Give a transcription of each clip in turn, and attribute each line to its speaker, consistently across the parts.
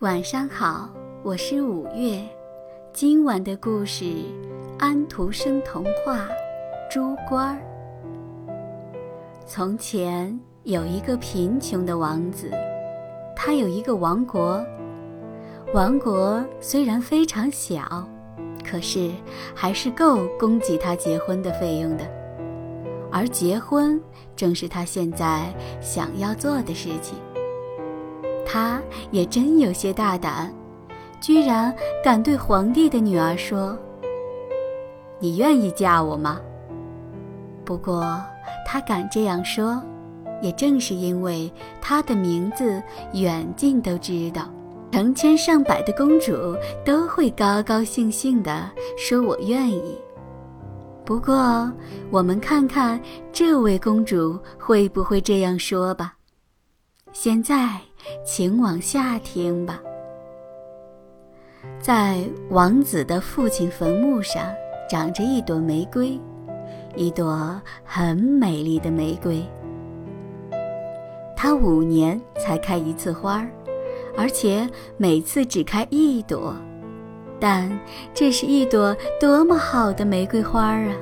Speaker 1: 晚上好，我是五月。今晚的故事《安徒生童话》《猪倌儿》。从前有一个贫穷的王子，他有一个王国。王国虽然非常小，可是还是够供给他结婚的费用的。而结婚正是他现在想要做的事情。他也真有些大胆，居然敢对皇帝的女儿说：“你愿意嫁我吗？”不过，他敢这样说，也正是因为他的名字远近都知道，成千上百的公主都会高高兴兴地说我愿意。不过，我们看看这位公主会不会这样说吧。现在。请往下听吧。在王子的父亲坟墓上，长着一朵玫瑰，一朵很美丽的玫瑰。它五年才开一次花儿，而且每次只开一朵。但这是一朵多么好的玫瑰花啊！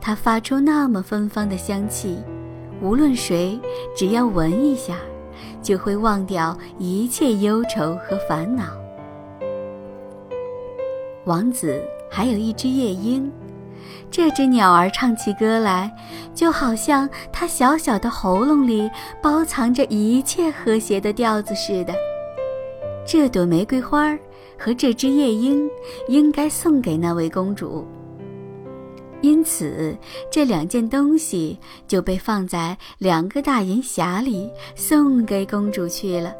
Speaker 1: 它发出那么芬芳的香气，无论谁只要闻一下。就会忘掉一切忧愁和烦恼。王子还有一只夜莺，这只鸟儿唱起歌来，就好像它小小的喉咙里包藏着一切和谐的调子似的。这朵玫瑰花和这只夜莺，应该送给那位公主。因此，这两件东西就被放在两个大银匣里，送给公主去了。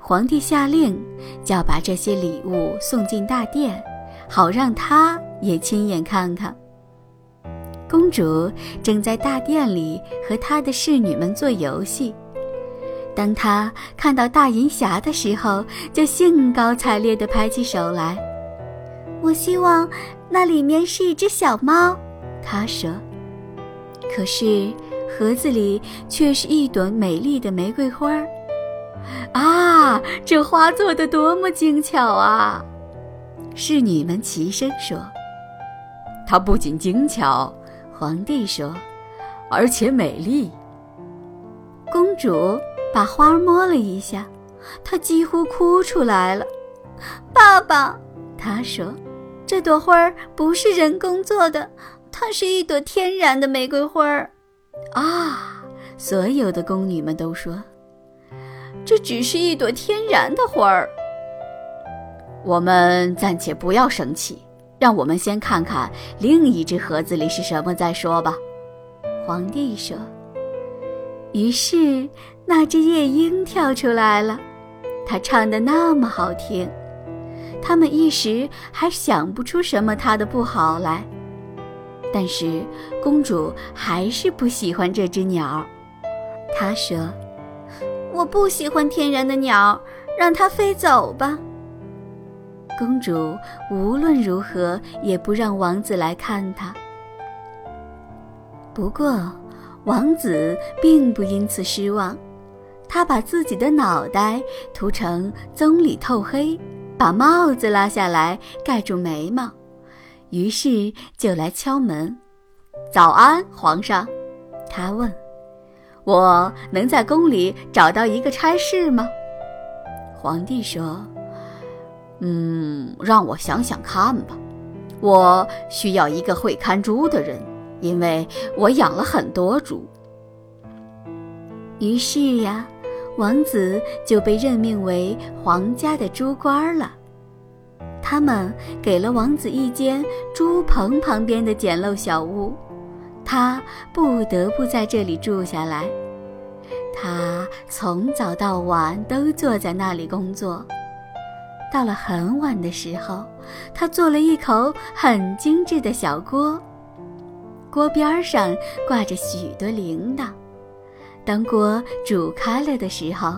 Speaker 1: 皇帝下令，叫把这些礼物送进大殿，好让她也亲眼看看。公主正在大殿里和她的侍女们做游戏，当她看到大银匣的时候，就兴高采烈地拍起手来。我希望。那里面是一只小猫，他说。可是盒子里却是一朵美丽的玫瑰花。啊，这花做的多么精巧啊！侍女们齐声说。它不仅精巧，皇帝说，而且美丽。公主把花摸了一下，她几乎哭出来了。爸爸，她说。这朵花儿不是人工做的，它是一朵天然的玫瑰花儿。啊！所有的宫女们都说，这只是一朵天然的花儿。我们暂且不要生气，让我们先看看另一只盒子里是什么再说吧。皇帝说。于是那只夜莺跳出来了，它唱的那么好听。他们一时还想不出什么他的不好来，但是公主还是不喜欢这只鸟。她说：“我不喜欢天然的鸟，让它飞走吧。”公主无论如何也不让王子来看她。不过，王子并不因此失望，他把自己的脑袋涂成棕里透黑。把帽子拉下来盖住眉毛，于是就来敲门。早安，皇上，他问：“我能在宫里找到一个差事吗？”皇帝说：“嗯，让我想想看吧。我需要一个会看猪的人，因为我养了很多猪。”于是呀。王子就被任命为皇家的猪倌了。他们给了王子一间猪棚旁边的简陋小屋，他不得不在这里住下来。他从早到晚都坐在那里工作。到了很晚的时候，他做了一口很精致的小锅，锅边上挂着许多铃铛。当锅煮开了的时候，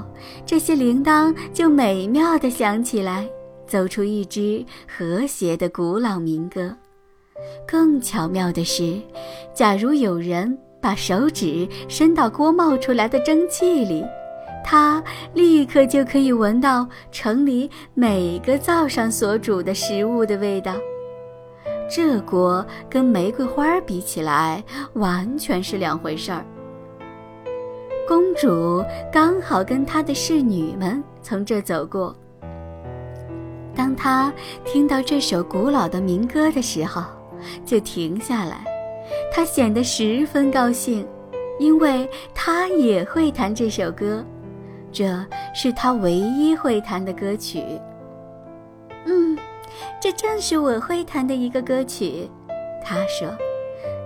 Speaker 1: 这些铃铛就美妙地响起来，奏出一支和谐的古老民歌。更巧妙的是，假如有人把手指伸到锅冒出来的蒸汽里，他立刻就可以闻到城里每个灶上所煮的食物的味道。这锅跟玫瑰花比起来，完全是两回事儿。公主刚好跟她的侍女们从这走过。当她听到这首古老的民歌的时候，就停下来。她显得十分高兴，因为她也会弹这首歌。这是她唯一会弹的歌曲。嗯，这正是我会弹的一个歌曲。她说：“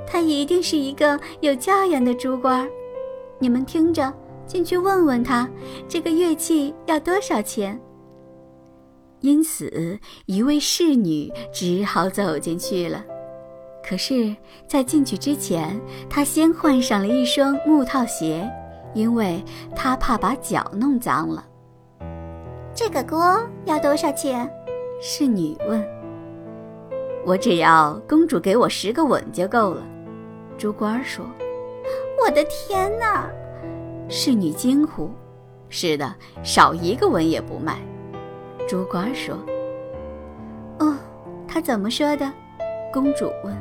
Speaker 1: 她一定是一个有教养的猪倌。”你们听着，进去问问他，这个乐器要多少钱。因此，一位侍女只好走进去了。可是，在进去之前，她先换上了一双木套鞋，因为她怕把脚弄脏了。
Speaker 2: 这个锅要多少钱？
Speaker 1: 侍女问。我只要公主给我十个吻就够了，猪倌说。
Speaker 2: 我的天哪！
Speaker 1: 侍女惊呼：“是的，少一个吻也不卖。”猪倌说：“
Speaker 2: 哦，他怎么说的？”公主问。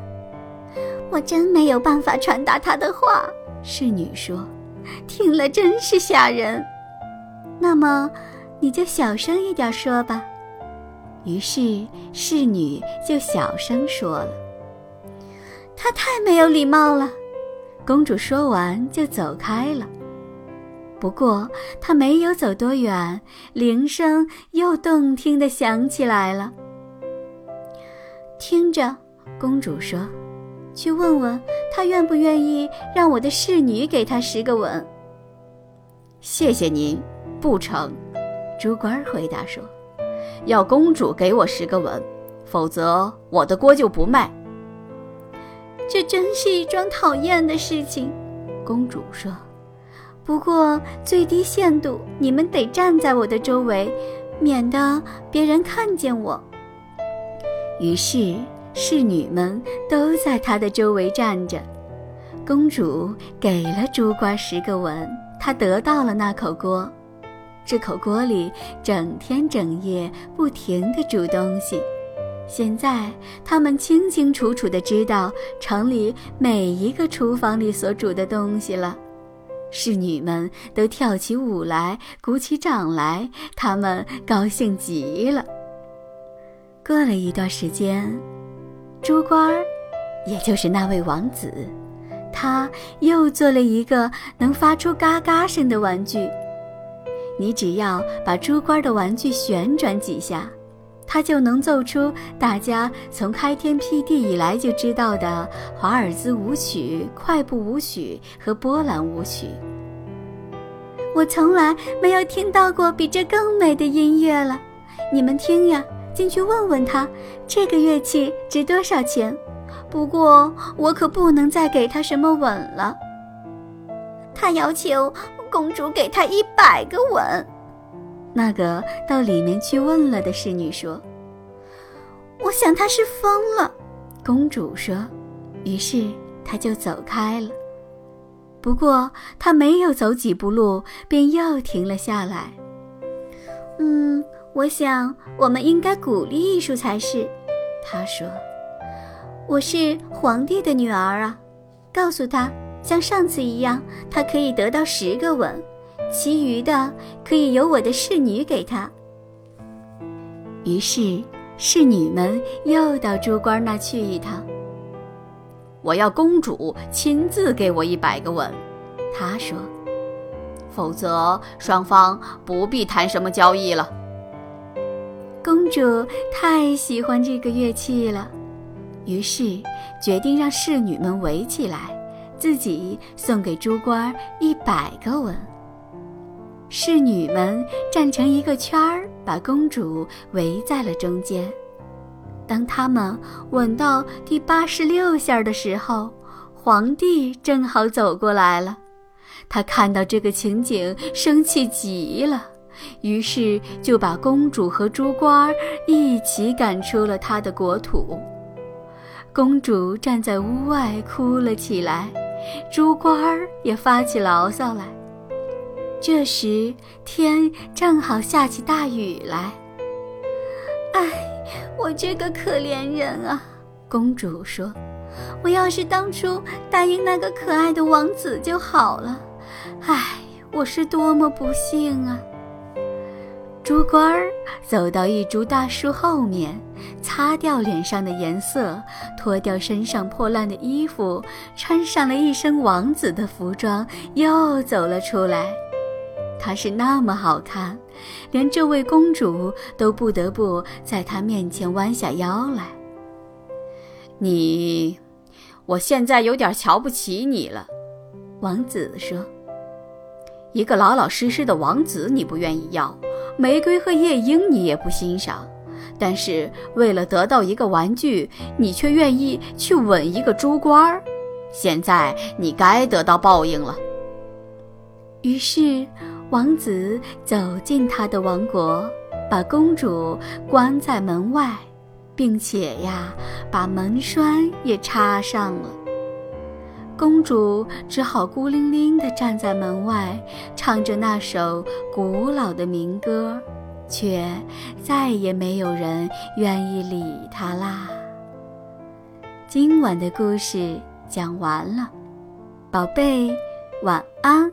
Speaker 2: “我真没有办法传达他的话。”
Speaker 1: 侍女说，“
Speaker 2: 听了真是吓人。”
Speaker 1: 那么，你就小声一点说吧。于是侍女就小声说了：“
Speaker 2: 他太没有礼貌了。”
Speaker 1: 公主说完就走开了。不过她没有走多远，铃声又动听地响起来了。
Speaker 2: 听着，公主说：“去问问她愿不愿意让我的侍女给她十个吻。”
Speaker 3: 谢谢您，不成。猪倌回答说：“要公主给我十个吻，否则我的锅就不卖。”
Speaker 2: 这真是一桩讨厌的事情，公主说。不过最低限度，你们得站在我的周围，免得别人看见我。
Speaker 1: 于是侍女们都在她的周围站着。公主给了猪倌十个吻，她得到了那口锅。这口锅里整天整夜不停地煮东西。现在他们清清楚楚地知道城里每一个厨房里所煮的东西了，侍女们都跳起舞来，鼓起掌来，他们高兴极了。过了一段时间，猪倌儿，也就是那位王子，他又做了一个能发出嘎嘎声的玩具。你只要把猪倌的玩具旋转几下。他就能奏出大家从开天辟地以来就知道的华尔兹舞曲、快步舞曲和波兰舞曲。
Speaker 2: 我从来没有听到过比这更美的音乐了。你们听呀，进去问问他，这个乐器值多少钱？不过我可不能再给他什么吻了。他要求公主给他一百个吻。
Speaker 1: 那个到里面去问了的侍女说：“
Speaker 2: 我想他是疯了。”
Speaker 1: 公主说。于是他就走开了。不过他没有走几步路，便又停了下来。
Speaker 2: “嗯，我想我们应该鼓励艺术才是。”他说：“我是皇帝的女儿啊，告诉他，像上次一样，他可以得到十个吻。”其余的可以由我的侍女给他。
Speaker 1: 于是侍女们又到猪倌那去一趟。
Speaker 3: 我要公主亲自给我一百个吻，她说，否则双方不必谈什么交易了。
Speaker 1: 公主太喜欢这个乐器了，于是决定让侍女们围起来，自己送给猪倌一百个吻。侍女们站成一个圈儿，把公主围在了中间。当他们吻到第八十六下的时候，皇帝正好走过来了。他看到这个情景，生气极了，于是就把公主和猪倌一起赶出了他的国土。公主站在屋外哭了起来，猪倌也发起牢骚来。这时天正好下起大雨来。
Speaker 2: 哎，我这个可怜人啊！
Speaker 1: 公主说：“
Speaker 2: 我要是当初答应那个可爱的王子就好了。哎，我是多么不幸啊！”
Speaker 1: 猪倌儿走到一株大树后面，擦掉脸上的颜色，脱掉身上破烂的衣服，穿上了一身王子的服装，又走了出来。他是那么好看，连这位公主都不得不在他面前弯下腰来。
Speaker 3: 你，我现在有点瞧不起你了，
Speaker 1: 王子说：“
Speaker 3: 一个老老实实的王子你不愿意要。”玫瑰和夜莺你也不欣赏，但是为了得到一个玩具，你却愿意去吻一个猪倌儿。现在你该得到报应了。
Speaker 1: 于是，王子走进他的王国，把公主关在门外，并且呀，把门栓也插上了。公主只好孤零零地站在门外，唱着那首古老的民歌，却再也没有人愿意理她啦。今晚的故事讲完了，宝贝，晚安。